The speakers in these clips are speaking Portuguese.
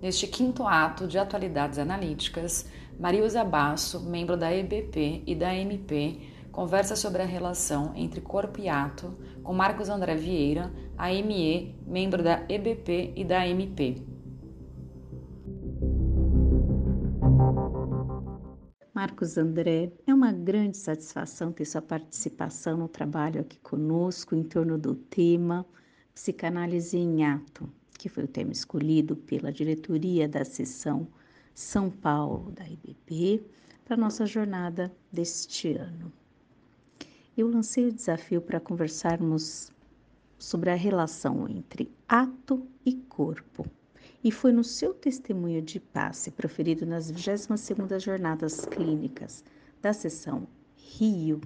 Neste quinto ato de atualidades analíticas, Mariusa Basso, membro da EBP e da MP, conversa sobre a relação entre corpo e ato com Marcos André Vieira, AME, membro da EBP e da MP. Marcos André, é uma grande satisfação ter sua participação no trabalho aqui conosco em torno do tema Psicanálise em Ato, que foi o tema escolhido pela diretoria da seção São Paulo da IBP para nossa jornada deste ano. Eu lancei o desafio para conversarmos sobre a relação entre ato e corpo e foi no seu testemunho de passe proferido nas 22ª Jornadas Clínicas da seção Rio,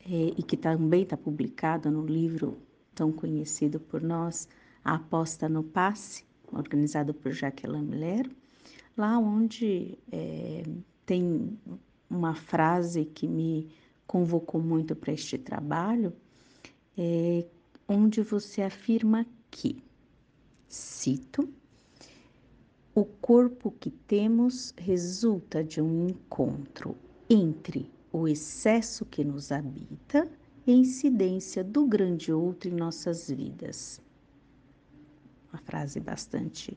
é, e que também está publicado no livro tão conhecido por nós, A Aposta no Passe, organizado por Jacqueline Miller, lá onde é, tem uma frase que me convocou muito para este trabalho, é, onde você afirma que Cito: O corpo que temos resulta de um encontro entre o excesso que nos habita e a incidência do grande outro em nossas vidas. Uma frase bastante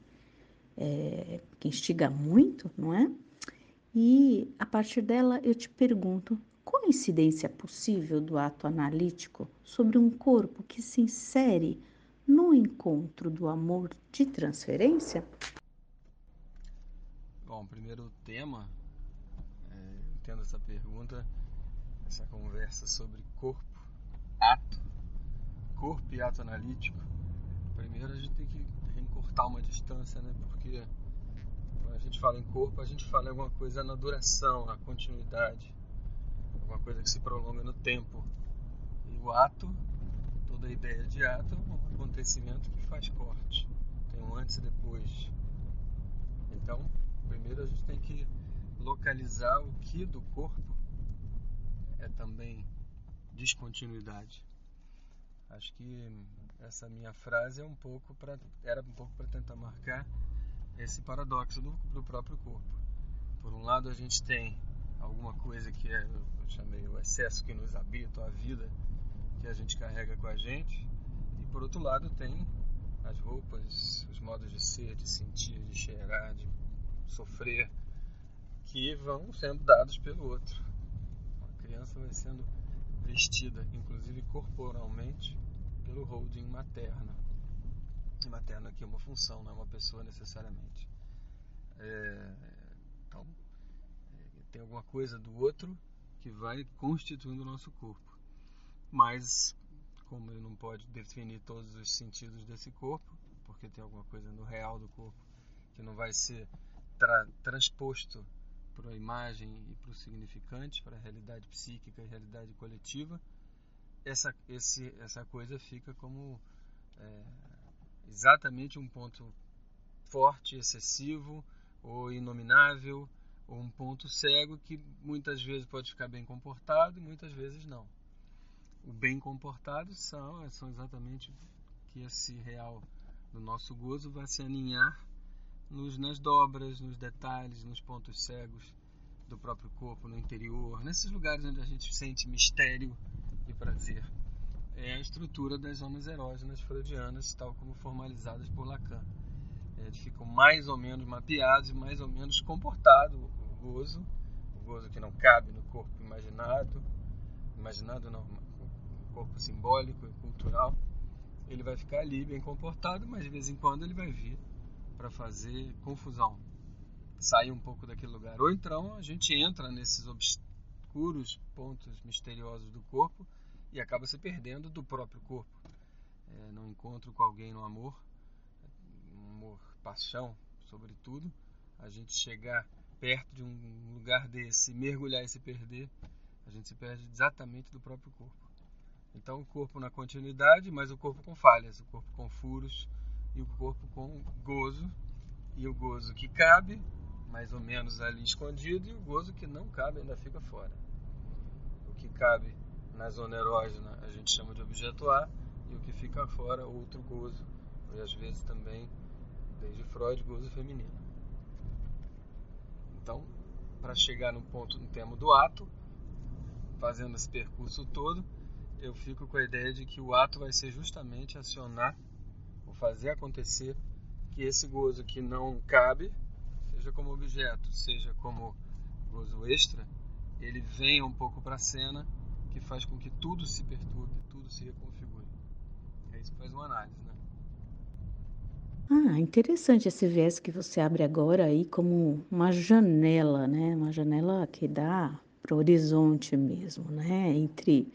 é, que instiga muito, não é? E a partir dela eu te pergunto: qual incidência possível do ato analítico sobre um corpo que se insere no encontro do amor de transferência? Bom, primeiro tema, é, entendo essa pergunta, essa conversa sobre corpo, ato, corpo e ato analítico. Primeiro a gente tem que encurtar uma distância, né? Porque quando a gente fala em corpo, a gente fala em alguma coisa na duração, na continuidade, alguma coisa que se prolonga no tempo. E o ato toda a ideia de ato é um acontecimento que faz corte. Tem um antes e depois. Então, primeiro a gente tem que localizar o que do corpo é também descontinuidade. Acho que essa minha frase é um pouco para era um pouco para tentar marcar esse paradoxo do, do próprio corpo. Por um lado a gente tem alguma coisa que é, eu chamei o excesso que nos habita, a vida que a gente carrega com a gente. E por outro lado tem as roupas, os modos de ser, de sentir, de cheirar, de sofrer, que vão sendo dados pelo outro. A criança vai sendo vestida, inclusive corporalmente, pelo holding materno. E materno aqui é uma função, não é uma pessoa necessariamente. É, então, é, tem alguma coisa do outro que vai constituindo o nosso corpo mas como ele não pode definir todos os sentidos desse corpo, porque tem alguma coisa no real do corpo que não vai ser tra transposto para a imagem e para o significante, para a realidade psíquica e realidade coletiva, essa, esse, essa coisa fica como é, exatamente um ponto forte, excessivo ou inominável, ou um ponto cego que muitas vezes pode ficar bem comportado e muitas vezes não. O bem comportado são, são exatamente que esse real do nosso gozo vai se aninhar nos, nas dobras, nos detalhes, nos pontos cegos do próprio corpo, no interior, nesses lugares onde a gente sente mistério e prazer. É a estrutura das zonas erógenas freudianas, tal como formalizadas por Lacan. É, eles ficam mais ou menos mapeados e mais ou menos comportado o gozo, o gozo que não cabe no corpo imaginado, imaginado não, corpo simbólico e cultural, ele vai ficar ali bem comportado, mas de vez em quando ele vai vir para fazer confusão, sair um pouco daquele lugar. Ou então a gente entra nesses obscuros pontos misteriosos do corpo e acaba se perdendo do próprio corpo. É, no encontro com alguém no amor, amor, paixão, sobretudo, a gente chegar perto de um lugar desse, mergulhar e se perder, a gente se perde exatamente do próprio corpo. Então, o corpo na continuidade, mas o corpo com falhas, o corpo com furos e o corpo com gozo. E o gozo que cabe, mais ou menos ali escondido, e o gozo que não cabe ainda fica fora. Cabe na zona erógena a gente chama de objeto A, e o que fica fora, outro gozo, e às vezes também Desde Freud, gozo feminino. Então, para chegar no ponto no termo do ato, fazendo esse percurso todo, eu fico com a ideia de que o ato vai ser justamente acionar ou fazer acontecer que esse gozo que não cabe, seja como objeto, seja como gozo extra, ele venha um pouco para a cena, que faz com que tudo se perturbe, tudo se reconfigure. É isso que faz uma análise, né? Ah, interessante esse viés que você abre agora aí como uma janela, né? Uma janela que dá para o horizonte mesmo, né? Entre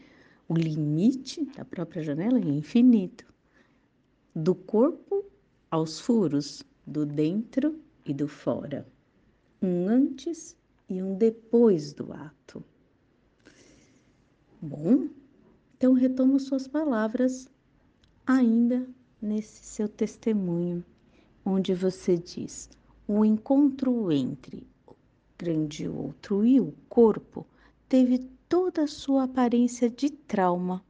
o limite da própria janela e o infinito. Do corpo aos furos, do dentro e do fora. Um antes e um depois do ato. Bom, então retomo suas palavras ainda nesse seu testemunho, onde você diz: o encontro entre o grande outro e o corpo teve toda a sua aparência de trauma,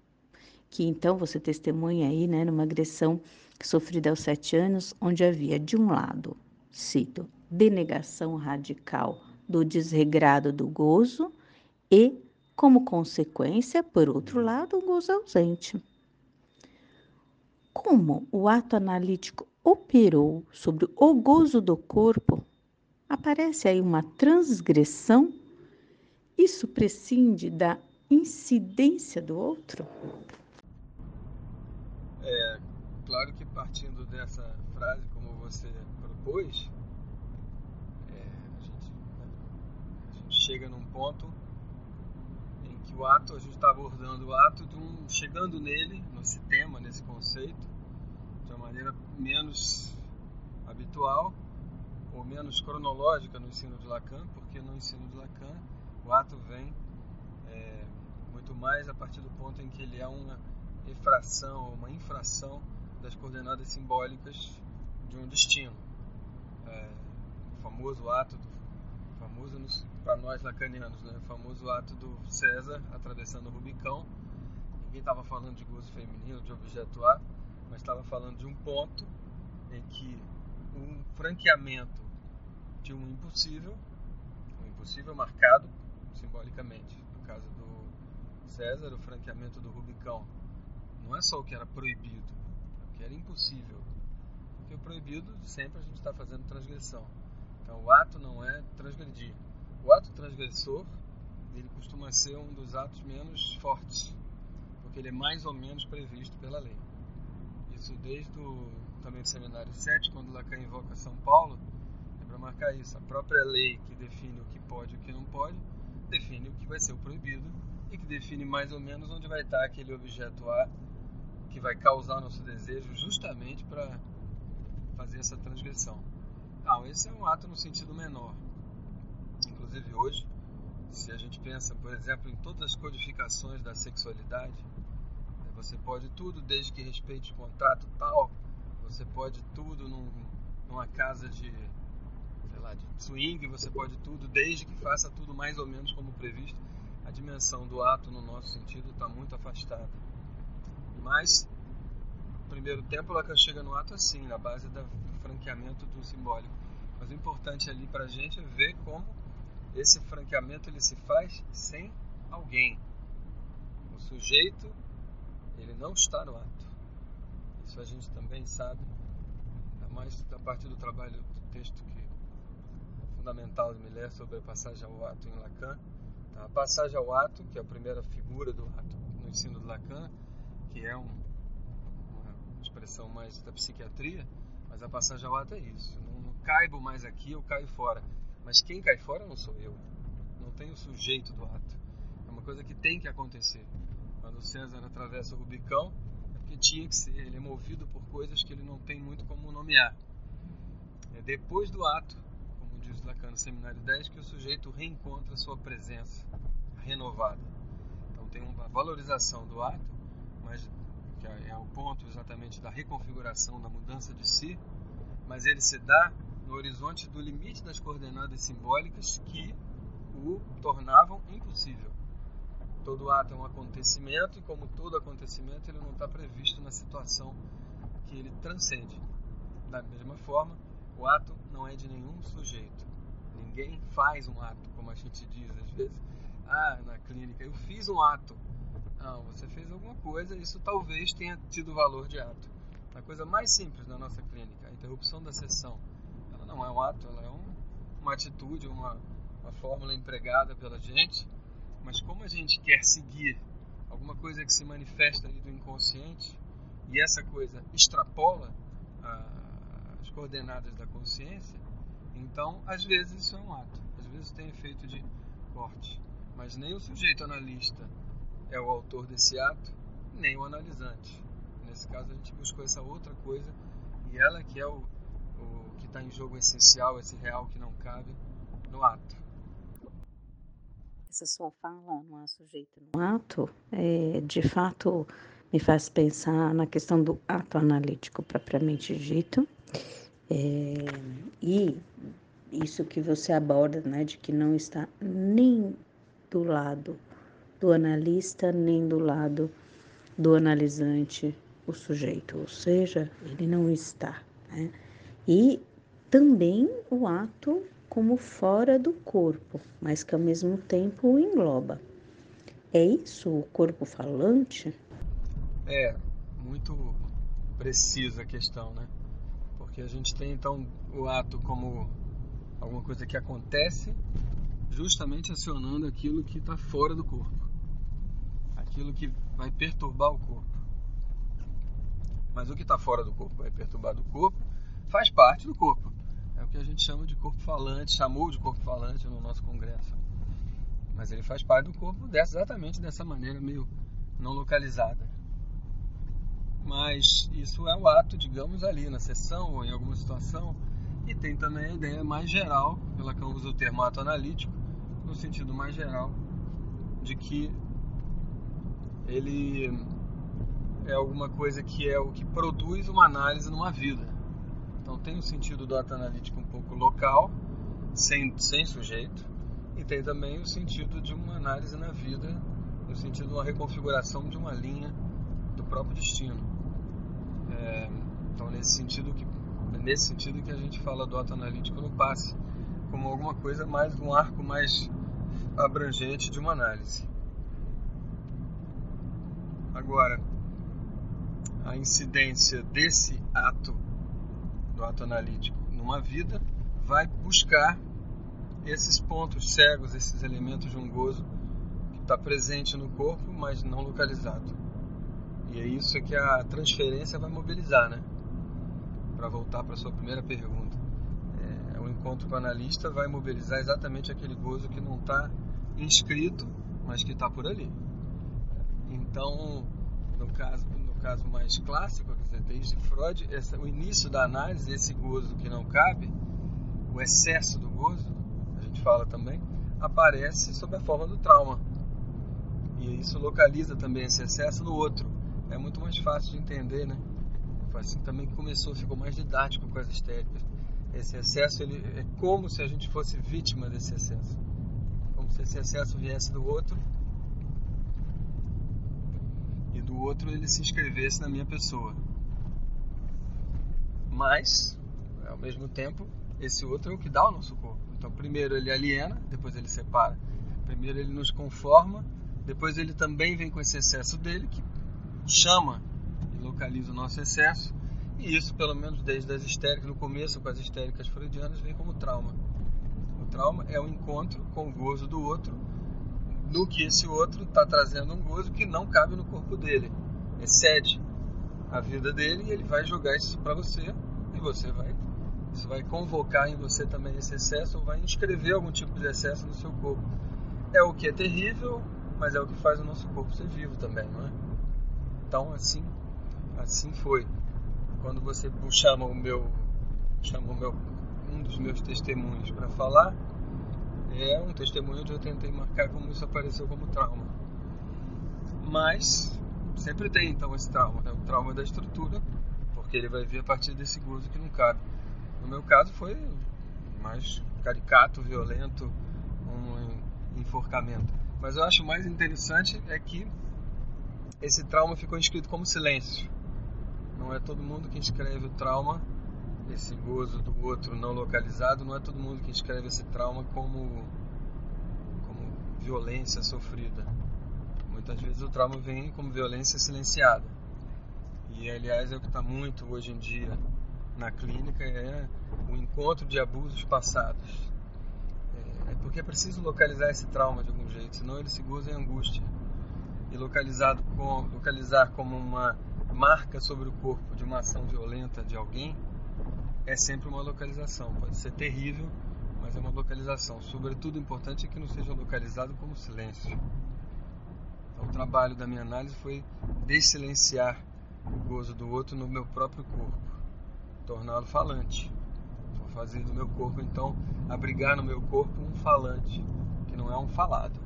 que então você testemunha aí, né, numa agressão sofrida aos sete anos, onde havia de um lado, cito, denegação radical do desregrado do gozo e, como consequência, por outro lado, um gozo ausente como o ato analítico operou sobre o gozo do corpo, aparece aí uma transgressão? Isso prescinde da incidência do outro? É, claro que partindo dessa frase, como você propôs, é, a, gente, a gente chega num ponto em que o ato, a gente está abordando o ato um, chegando nele, nesse tema, nesse conceito, de uma maneira menos habitual ou menos cronológica no ensino de Lacan, porque no ensino de Lacan o ato vem é, muito mais a partir do ponto em que ele é uma infração, uma infração das coordenadas simbólicas de um destino. É, o famoso ato do para nós lacanianos, né? O famoso ato do César atravessando o Rubicão. Ninguém estava falando de gozo feminino, de objeto A, mas estava falando de um ponto em que um franqueamento de um impossível, um impossível marcado simbolicamente, no caso do César, o franqueamento do Rubicão, não é só o que era proibido, o que era impossível. Porque o proibido sempre a gente está fazendo transgressão. Então o ato não é transgredir. O ato transgressor ele costuma ser um dos atos menos fortes, porque ele é mais ou menos previsto pela lei. Isso desde o também do seminário 7, quando Lacan invoca São Paulo, é para marcar isso. A própria lei que define o que pode e o que não pode, define o que vai ser o proibido e que define mais ou menos onde vai estar aquele objeto A que vai causar nosso desejo justamente para fazer essa transgressão. Não, esse é um ato no sentido menor. Inclusive hoje, se a gente pensa, por exemplo, em todas as codificações da sexualidade, né, você pode tudo desde que respeite o contrato tal, você pode tudo num, numa casa de, sei lá, de swing, você pode tudo desde que faça tudo mais ou menos como previsto. A dimensão do ato no nosso sentido está muito afastada. Mas, no primeiro tempo, Lacan chega no ato assim, na base da franqueamento do simbólico. Mas o importante ali para a gente é ver como esse franqueamento ele se faz sem alguém. O sujeito ele não está no ato. Isso a gente também sabe, ainda mais a partir do trabalho do texto que é fundamental de Miller sobre a passagem ao ato em Lacan. Então, a passagem ao ato, que é a primeira figura do ato no ensino de Lacan, que é um, uma expressão mais da psiquiatria, mas a passagem ao ato é isso. Não caibo mais aqui, eu caio fora. Mas quem cai fora não sou eu. Não tem o sujeito do ato. É uma coisa que tem que acontecer. Quando César atravessa o Rubicão, é porque tinha que ser. Ele é movido por coisas que ele não tem muito como nomear. É depois do ato, como diz Lacan no Seminário 10, que o sujeito reencontra sua presença renovada. Então tem uma valorização do ato, mas que é o ponto exatamente da reconfiguração, da mudança de si, mas ele se dá no horizonte do limite das coordenadas simbólicas que o tornavam impossível. Todo ato é um acontecimento e, como todo acontecimento, ele não está previsto na situação que ele transcende. Da mesma forma, o ato não é de nenhum sujeito. Ninguém faz um ato, como a gente diz às vezes. Ah, na clínica, eu fiz um ato. Não, você fez alguma coisa, isso talvez tenha tido valor de ato. A coisa mais simples na nossa clínica, a interrupção da sessão, não é um ato, ela é um, uma atitude, uma, uma fórmula empregada pela gente, mas como a gente quer seguir alguma coisa que se manifesta ali do inconsciente e essa coisa extrapola as coordenadas da consciência, então às vezes isso é um ato, às vezes tem efeito de corte, mas nem o sujeito analista é o autor desse ato, nem o analisante. Nesse caso a gente buscou essa outra coisa e ela que é o que está em jogo essencial, esse real que não cabe no ato. Essa sua fala não há sujeito no ato, é, de fato me faz pensar na questão do ato analítico propriamente dito. É, e isso que você aborda, né, de que não está nem do lado do analista, nem do lado do analisante, o sujeito, ou seja, ele não está. Né? E também o ato como fora do corpo, mas que ao mesmo tempo o engloba. É isso o corpo falante? É, muito precisa a questão, né? Porque a gente tem então o ato como alguma coisa que acontece justamente acionando aquilo que está fora do corpo, aquilo que vai perturbar o corpo. Mas o que está fora do corpo vai perturbar do corpo, faz parte do corpo. É o que a gente chama de corpo falante, chamou de corpo falante no nosso congresso. Mas ele faz parte do corpo dessa, exatamente dessa maneira, meio não localizada. Mas isso é o ato, digamos, ali na sessão ou em alguma situação. E tem também a ideia mais geral, pela que eu uso o termo ato analítico, no sentido mais geral, de que ele é alguma coisa que é o que produz uma análise numa vida. Então tem o sentido do ato analítico um pouco local, sem, sem sujeito, e tem também o sentido de uma análise na vida, no sentido de uma reconfiguração de uma linha do próprio destino. É, então nesse sentido que nesse sentido que a gente fala do ato analítico no passe, como alguma coisa mais um arco mais abrangente de uma análise. Agora, a incidência desse ato, do ato analítico, numa vida, vai buscar esses pontos cegos, esses elementos de um gozo que está presente no corpo, mas não localizado. E é isso que a transferência vai mobilizar, né? Para voltar para sua primeira pergunta. É, o encontro com o analista vai mobilizar exatamente aquele gozo que não está inscrito, mas que está por ali. Então, no caso, caso mais clássico, quer dizer, desde Freud, essa, o início da análise, esse gozo que não cabe, o excesso do gozo, a gente fala também, aparece sob a forma do trauma. E isso localiza também esse excesso no outro. É muito mais fácil de entender, né? Foi assim também que começou, ficou mais didático com as histéricas. Esse excesso ele, é como se a gente fosse vítima desse excesso. Como se esse excesso viesse do outro do outro ele se inscrevesse na minha pessoa. Mas, ao mesmo tempo, esse outro é o que dá o nosso corpo. Então, primeiro ele aliena, depois ele separa. Primeiro ele nos conforma, depois ele também vem com esse excesso dele, que chama e localiza o nosso excesso. E isso, pelo menos desde as histéricas, no começo com as histéricas freudianas, vem como trauma. O trauma é o encontro com o gozo do outro do que esse outro está trazendo um gozo que não cabe no corpo dele, excede a vida dele e ele vai jogar isso para você e você vai isso vai convocar em você também esse excesso ou vai inscrever algum tipo de excesso no seu corpo. É o que é terrível, mas é o que faz o nosso corpo ser vivo também, não é? Então assim, assim foi. Quando você chama o meu, chama o meu um dos meus testemunhos para falar, é um testemunho onde eu tentei marcar como isso apareceu como trauma. Mas sempre tem então esse trauma, né? o trauma da estrutura, porque ele vai vir a partir desse gozo que não cabe. No meu caso foi mais caricato, violento, um enforcamento. Mas eu acho mais interessante é que esse trauma ficou inscrito como silêncio. Não é todo mundo que escreve o trauma esse gozo do outro não localizado, não é todo mundo que escreve esse trauma como, como violência sofrida. Muitas vezes o trauma vem como violência silenciada. E aliás é o que está muito hoje em dia na clínica é o encontro de abusos passados. É, é porque é preciso localizar esse trauma de algum jeito, senão ele se goza em angústia. E localizado com, localizar como uma marca sobre o corpo de uma ação violenta de alguém é sempre uma localização. Pode ser terrível, mas é uma localização. Sobretudo, importante é que não seja localizado como silêncio. Então, o trabalho da minha análise foi desilenciar o gozo do outro no meu próprio corpo, torná-lo falante. Vou fazer do meu corpo, então, abrigar no meu corpo um falante, que não é um falado.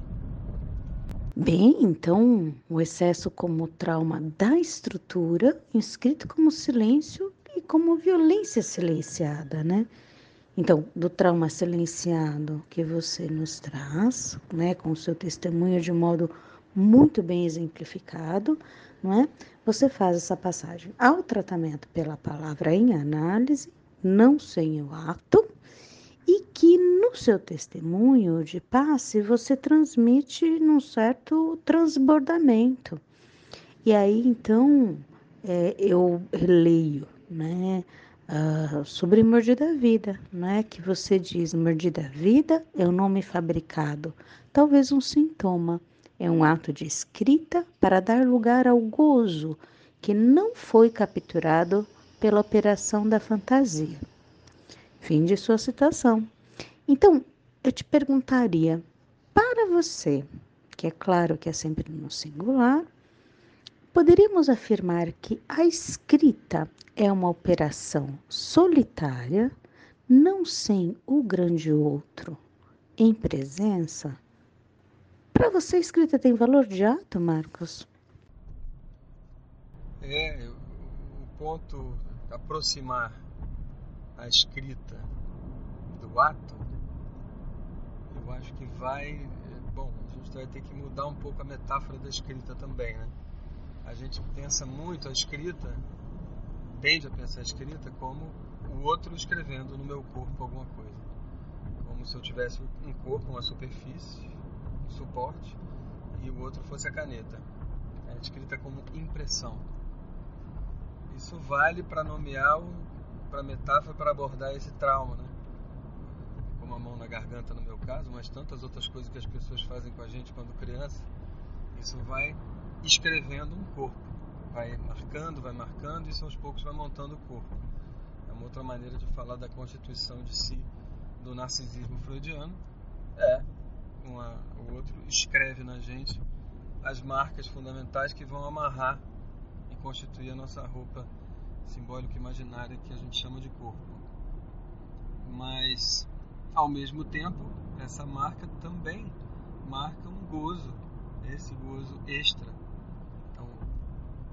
Bem, então o excesso como trauma da estrutura, inscrito como silêncio como violência silenciada, né? Então, do trauma silenciado que você nos traz, né, com o seu testemunho de modo muito bem exemplificado, não é? Você faz essa passagem ao tratamento pela palavra em análise, não sem o ato, e que no seu testemunho de passe você transmite num certo transbordamento. E aí então é, eu leio, né? Uh, sobre mordida vida, né? Que você diz mordida vida é um nome fabricado, talvez um sintoma, é um ato de escrita para dar lugar ao gozo que não foi capturado pela operação da fantasia. Fim de sua citação. Então, eu te perguntaria, para você, que é claro que é sempre no singular, poderíamos afirmar que a escrita é uma operação solitária, não sem o grande outro em presença? Para você, a escrita tem valor de ato, Marcos? É, o ponto aproximar a escrita do ato, eu acho que vai. Bom, a gente vai ter que mudar um pouco a metáfora da escrita também, né? A gente pensa muito a escrita, tende a pensar a escrita como o outro escrevendo no meu corpo alguma coisa. Como se eu tivesse um corpo, uma superfície, um suporte, e o outro fosse a caneta. É escrita como impressão. Isso vale para nomear para metáfora para abordar esse trauma, né? Como a mão na garganta no meu caso, mas tantas outras coisas que as pessoas fazem com a gente quando criança. Isso vai escrevendo um corpo, vai marcando, vai marcando e aos poucos vai montando o corpo. É uma outra maneira de falar da constituição de si do narcisismo freudiano. É, uma, o outro escreve na gente as marcas fundamentais que vão amarrar e constituir a nossa roupa simbólica imaginária que a gente chama de corpo. Mas, ao mesmo tempo, essa marca também marca um gozo, esse gozo extra.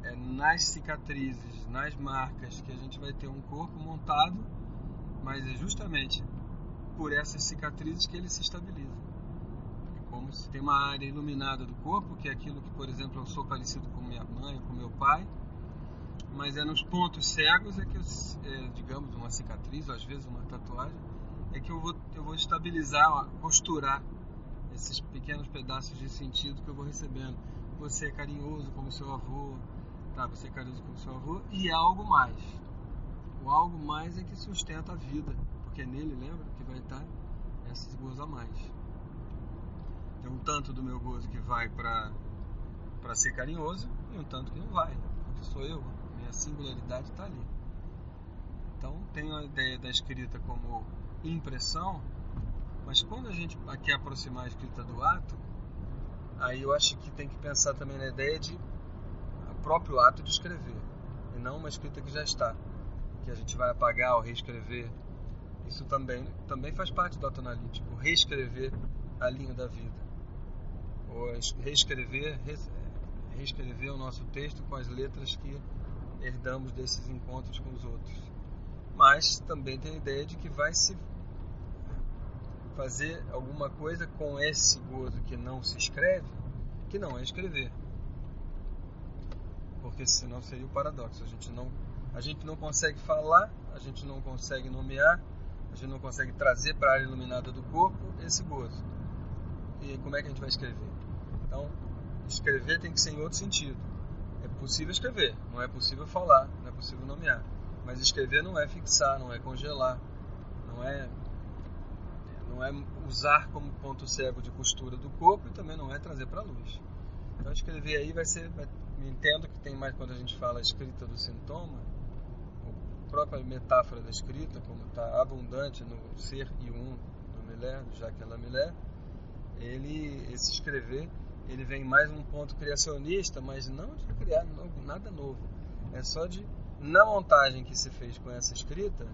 É nas cicatrizes, nas marcas que a gente vai ter um corpo montado, mas é justamente por essas cicatrizes que ele se estabiliza. É como se tem uma área iluminada do corpo, que é aquilo que, por exemplo, eu sou parecido com minha mãe, com meu pai, mas é nos pontos cegos é que é, digamos, uma cicatriz, ou às vezes uma tatuagem, é que eu vou, eu vou estabilizar, costurar esses pequenos pedaços de sentido que eu vou recebendo. Você é carinhoso como seu avô, tá? Você é carinhoso como seu avô e algo mais. O algo mais é que sustenta a vida, porque nele, lembra, que vai estar esses gozo a mais. Tem um tanto do meu gozo que vai para para ser carinhoso e um tanto que não vai, porque sou eu, minha singularidade está ali. Então, tenho a ideia da escrita como impressão, mas quando a gente quer aproximar a escrita do ato, aí eu acho que tem que pensar também na ideia de próprio ato de escrever, e não uma escrita que já está, que a gente vai apagar ou reescrever. Isso também, também faz parte do ato analítico, reescrever a linha da vida, ou reescrever, reescrever o nosso texto com as letras que herdamos desses encontros com os outros. Mas também tem a ideia de que vai se fazer alguma coisa com esse gozo que não se escreve, que não é escrever. Porque senão seria o paradoxo, a gente não A gente não consegue falar, a gente não consegue nomear, a gente não consegue trazer para a área iluminada do corpo esse gozo. E como é que a gente vai escrever? Então, escrever tem que ser em outro sentido. É possível escrever, não é possível falar, não é possível nomear. Mas escrever não é fixar, não é congelar, não é não é usar como ponto cego de costura do corpo e também não é trazer para a luz. Então escrever aí vai ser, vai, entendo que tem mais quando a gente fala escrita do sintoma, a própria metáfora da escrita, como está abundante no ser e um do Miller, do Jacques Lamillard, ele esse escrever ele vem mais um ponto criacionista, mas não de criar nada novo. É só de na montagem que se fez com essa escrita,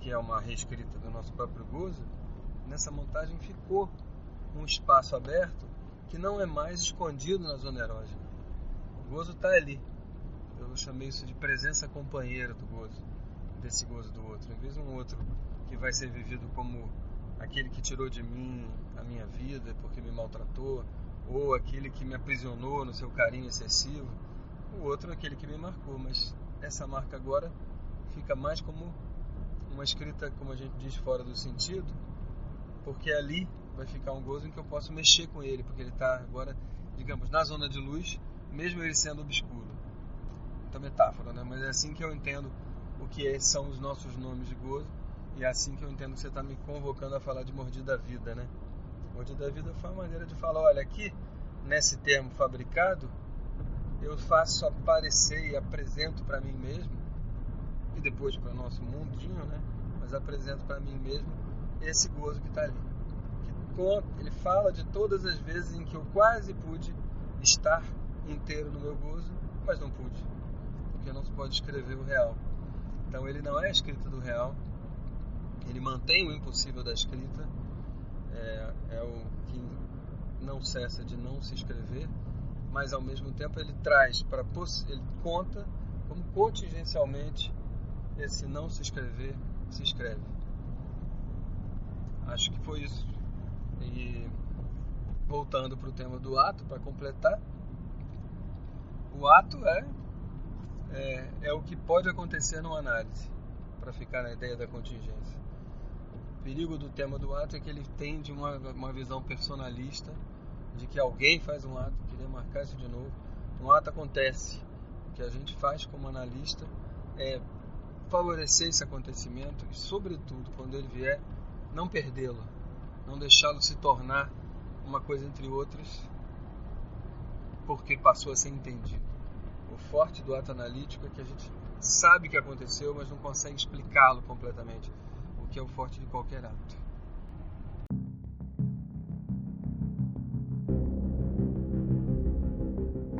que é uma reescrita do nosso próprio gozo, nessa montagem ficou um espaço aberto que não é mais escondido na zona erógena. Gozo está ali. Eu chamei isso de presença companheira do gozo, desse gozo do outro. Em vez de um outro que vai ser vivido como aquele que tirou de mim a minha vida porque me maltratou, ou aquele que me aprisionou no seu carinho excessivo, o outro é aquele que me marcou. Mas essa marca agora fica mais como uma escrita, como a gente diz, fora do sentido, porque ali vai ficar um gozo em que eu posso mexer com ele, porque ele está agora, digamos, na zona de luz, mesmo ele sendo obscuro. Muita metáfora, né? Mas é assim que eu entendo o que é, são os nossos nomes de gozo e é assim que eu entendo que você está me convocando a falar de mordida da vida, né? Mordida da vida foi uma maneira de falar, olha, aqui nesse termo fabricado, eu faço aparecer e apresento para mim mesmo e depois para o nosso mundinho, né? Mas apresento para mim mesmo esse gozo que está ali. Que conta, ele fala de todas as vezes em que eu quase pude estar inteiro no meu gozo, mas não pude, porque não se pode escrever o real. Então ele não é a escrita do real, ele mantém o impossível da escrita, é, é o que não cessa de não se escrever, mas ao mesmo tempo ele traz para ele conta como contingencialmente esse não se escrever se escreve. Acho que foi isso. E voltando para o tema do ato, para completar, o ato é, é, é o que pode acontecer numa análise, para ficar na ideia da contingência. O perigo do tema do ato é que ele tende uma, uma visão personalista de que alguém faz um ato, queria marcar isso de novo. Um ato acontece. O que a gente faz como analista é favorecer esse acontecimento e, sobretudo, quando ele vier, não perdê-lo, não deixá-lo se tornar uma coisa entre outras, porque passou a ser entendido. O forte do ato analítico é que a gente sabe que aconteceu, mas não consegue explicá-lo completamente, o que é o forte de qualquer ato.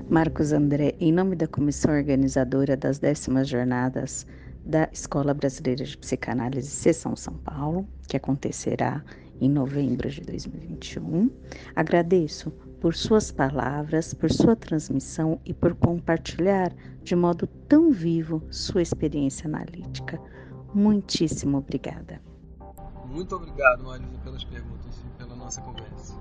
Marcos André, em nome da comissão organizadora das décimas jornadas da Escola Brasileira de Psicanálise Seção São Paulo, que acontecerá em novembro de 2021. Agradeço por suas palavras, por sua transmissão e por compartilhar de modo tão vivo sua experiência analítica. Muitíssimo obrigada. Muito obrigado, Marisa, pelas perguntas e pela nossa conversa.